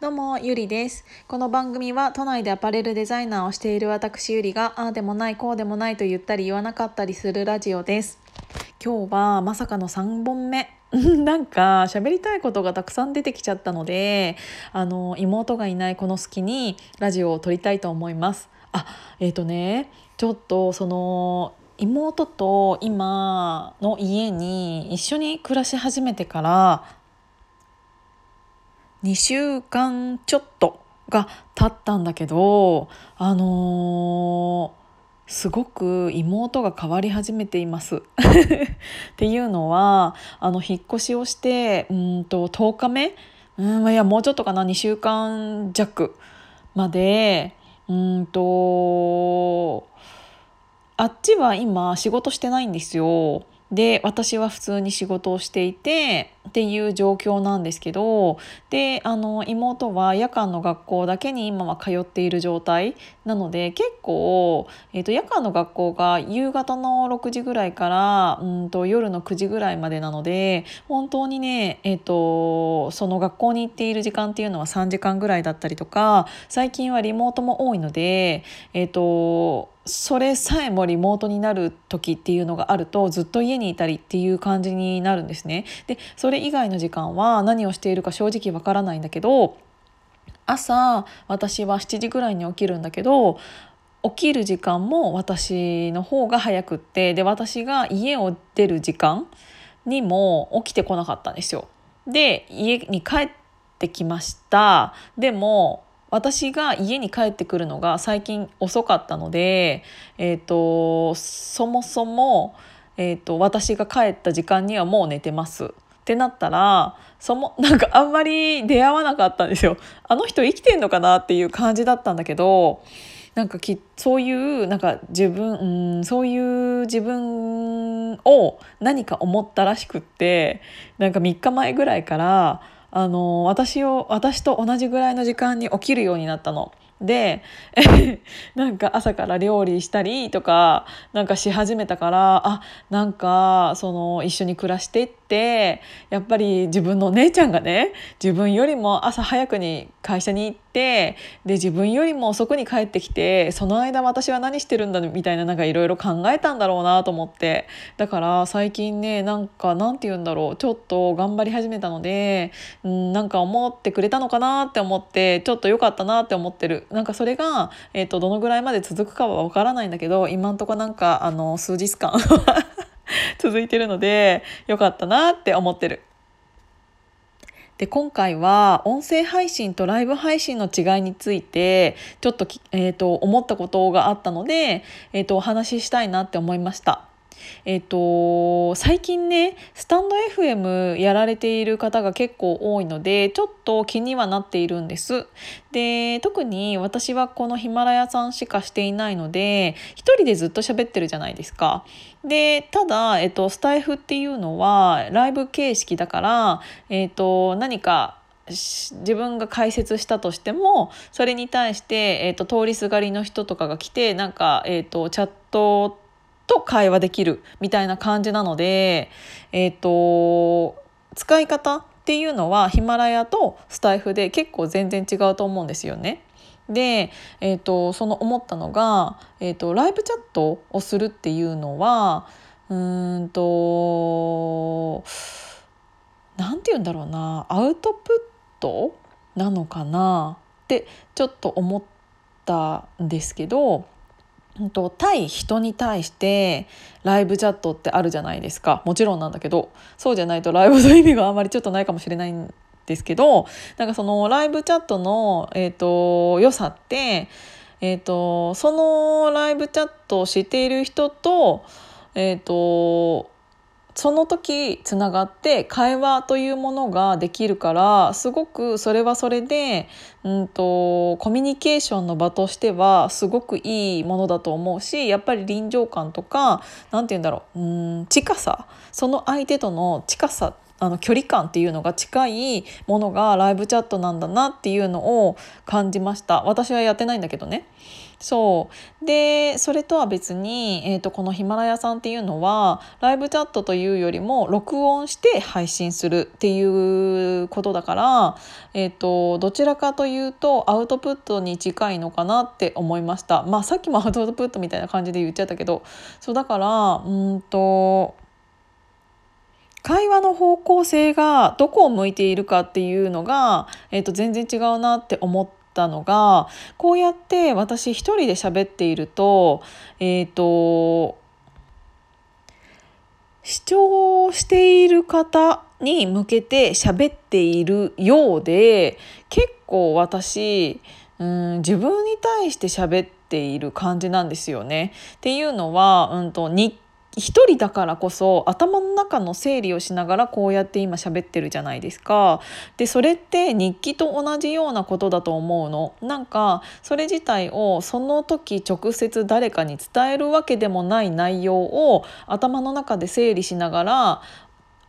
どうも、ゆりです。この番組は都内でアパレルデザイナーをしている私ゆりが、ああでもない、こうでもないと言ったり言わなかったりするラジオです。今日はまさかの3本目。なんか喋りたいことがたくさん出てきちゃったので、あの妹がいないこの隙にラジオを撮りたいと思います。あ、えっ、ー、とね、ちょっとその妹と今の家に一緒に暮らし始めてから2週間ちょっとが経ったんだけどあのー、すごく妹が変わり始めています。っていうのはあの引っ越しをしてうんと10日目？うんいやもうちょっとかな？2週間弱までうんとあっちは今仕事してないんですよ。で私は普通に仕事をしていてっていう状況なんですけどであの妹は夜間の学校だけに今は通っている状態なので結構、えーと、夜間の学校が夕方の6時ぐらいからうんと夜の9時ぐらいまでなので本当にね、えーと、その学校に行っている時間っていうのは3時間ぐらいだったりとか最近はリモートも多いのでえっ、ー、とそれさえもリモートになる時っていうのがあるとずっと家にいたりっていう感じになるんですね。でそれ以外の時間は何をしているか正直わからないんだけど朝私は7時ぐらいに起きるんだけど起きる時間も私の方が早くってで私が家を出る時間にも起きてこなかったんですよ。で家に帰ってきましたでも私が家に帰ってくるのが最近遅かったので、えーと、そもそも、えーと、私が帰った時間にはもう寝てます。ってなったらそも なんかあんまり出会わなかったんですよ。あの人生きてんのかなっていう感じだったんだけどなんかきそういうなんか自分うんそういう自分を何か思ったらしくってなんか3日前ぐらいからあの私を私と同じぐらいの時間に起きるようになったの。で なんか朝から料理したりとかなんかし始めたからあなんかその一緒に暮らしてってやっぱり自分の姉ちゃんがね自分よりも朝早くに会社に行ってで自分よりも遅くに帰ってきてその間私は何してるんだみたいななんかいろいろ考えたんだろうなと思ってだから最近ねなんかなんて言うんだろうちょっと頑張り始めたのでうんなんか思ってくれたのかなって思ってちょっと良かったなって思ってる。なんかそれが、えーと、どのぐらいまで続くかは分からないんだけど今んとこなんかあの数日間 続いてるので良かったなって思ってる。で今回は音声配信とライブ配信の違いについてちょっと,、えーと、思ったことがあったので、えーとお話ししたいなって思いました。えっ、と最近ねスタンド FM やられている方が結構多いのでちょっと気にはなっているんです。で特に私はこのヒマラヤさんしかしていないので一人でずっと喋ってるじゃないですか。でただ、えっと、スタイフっていうのはライブ形式だから、えっと、何か自分が解説したとしてもそれに対して、えーと、通りすがりの人とかが来てなんか、えーとチャットと会話できるみたいな感じなので、えーと、使い方っていうのはヒマラヤとスタイフで結構全然違うと思うんですよね。で、えーと、その思ったのが、えーと、ライブチャットをするっていうのはうんと何て言うんだろうなアウトプットなのかなってちょっと思ったんですけどと対人に対してライブチャットってあるじゃないですか。もちろんなんだけどそうじゃないとライブの意味があんまりちょっとないかもしれないんですけどなんかそのライブチャットの、えーと、良さって、えーと、そのライブチャットをしている人と,、えーとその時つながって会話というものができるからすごくそれはそれで、うんと、コミュニケーションの場としてはすごくいいものだと思うしやっぱり臨場感とか何て言うんだろううん近さその相手との近さあの距離感っていうのが近いものがライブチャットなんだなっていうのを感じました。私はやってないんだけどね。そう。でそれとは別に、えーと、このヒマラヤさんっていうのはライブチャットというよりも録音して配信するっていうことだから、えーと、どちらかというとアウトプットに近いのかなって思いました。まあさっきもアウトプットみたいな感じで言っちゃったけど。そうだからうんと会話の方向性がどこを向いているかっていうのが、えー、と全然違うなって思ったのがこうやって私一人で喋っているとえっ、ー、と視聴している方に向けて喋っているようで結構私うん自分に対して喋っている感じなんですよね。っていうのは、うんと、日一人だからこそ頭の中の整理をしながらこうやって今喋ってるじゃないですか。でそれって日記と同じようなことだと思うの。なんかそれ自体をその時直接誰かに伝えるわけでもない内容を頭の中で整理しながら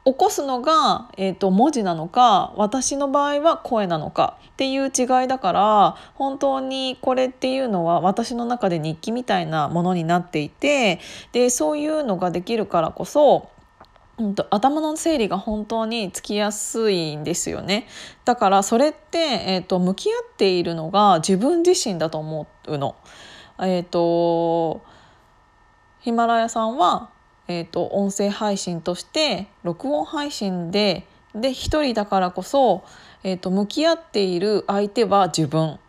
起こすのが、えーと、文字なのか私の場合は声なのかっていう違いだから本当にこれっていうのは私の中で日記みたいなものになっていてでそういうのができるからこそうんと、頭の整理が本当につきやすいんですよねだからそれって、えーと、向き合っているのが自分自身だと思うの。えーとヒマラヤさんはえーと、音声配信として録音配信でで一人だからこそ、えーと、向き合っている相手は自分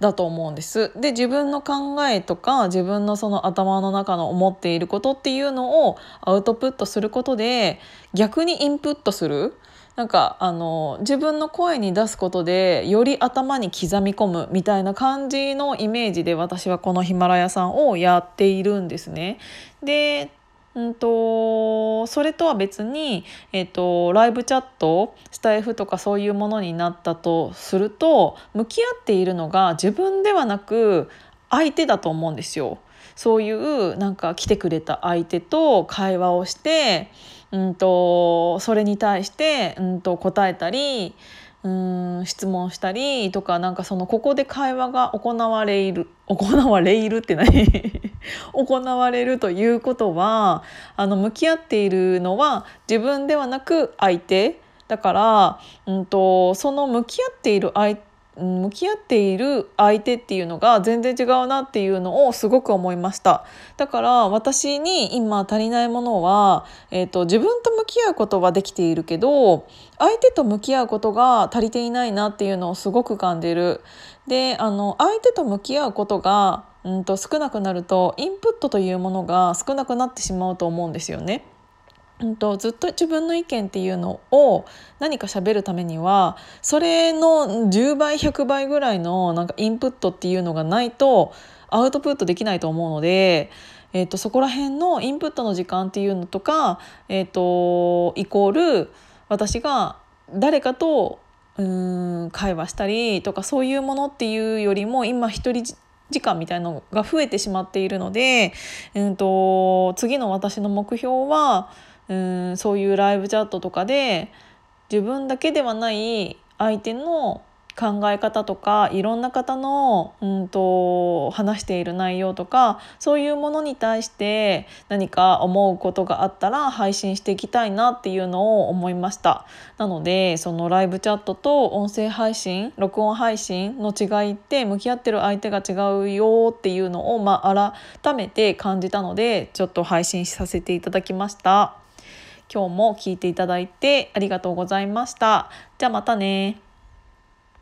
だと思うんです。で自分の考えとか自分のその頭の中の思っていることっていうのをアウトプットすることで逆にインプットするなんかあの自分の声に出すことでより頭に刻み込むみたいな感じのイメージで私はこのヒマラヤさんをやっているんですね。でうんとそれとは別に、えーと、ライブチャットスタイフとかそういうものになったとすると向き合っているのが自分ではなく相手だと思うんですよ。そういうなんか来てくれた相手と会話をして、うんと、それに対して、うんと答えたりうん質問したりとかなんかそのここで会話が行われる 行われるって何？行われるということはあの向き合っているのは自分ではなく相手。だから、うんと、その向き合っている相手向き合っている相手っていうのが全然違うなっていうのをすごく思いましただから私に今足りないものは、えーと、自分と向き合うことはできているけど相手と向き合うことが足りていないなっていうのをすごく感じるであの相手と向き合うことがうんと少なくなるとインプットというものが少なくなってしまうと思うんですよね。うんと、ずっと自分の意見っていうのを何か喋るためにはそれの10倍100倍ぐらいのなんかインプットっていうのがないとアウトプットできないと思うので、えーと、そこら辺のインプットの時間っていうのとか、えーと、イコール私が誰かとうん会話したりとかそういうものっていうよりも今一人時間みたいのが増えてしまっているので、うんと次の私の目標はうんそういうライブチャットとかで自分だけではない相手の考え方とかいろんな方の、うんと、話している内容とかそういうものに対して何か思うことがあったら配信していきたいなっていうのを思いましたなのでそのライブチャットと音声配信録音配信の違いって向き合ってる相手が違うよっていうのを、まあ、改めて感じたのでちょっと配信させていただきました。今日も聞いていただいてありがとうございました。じゃあまたね。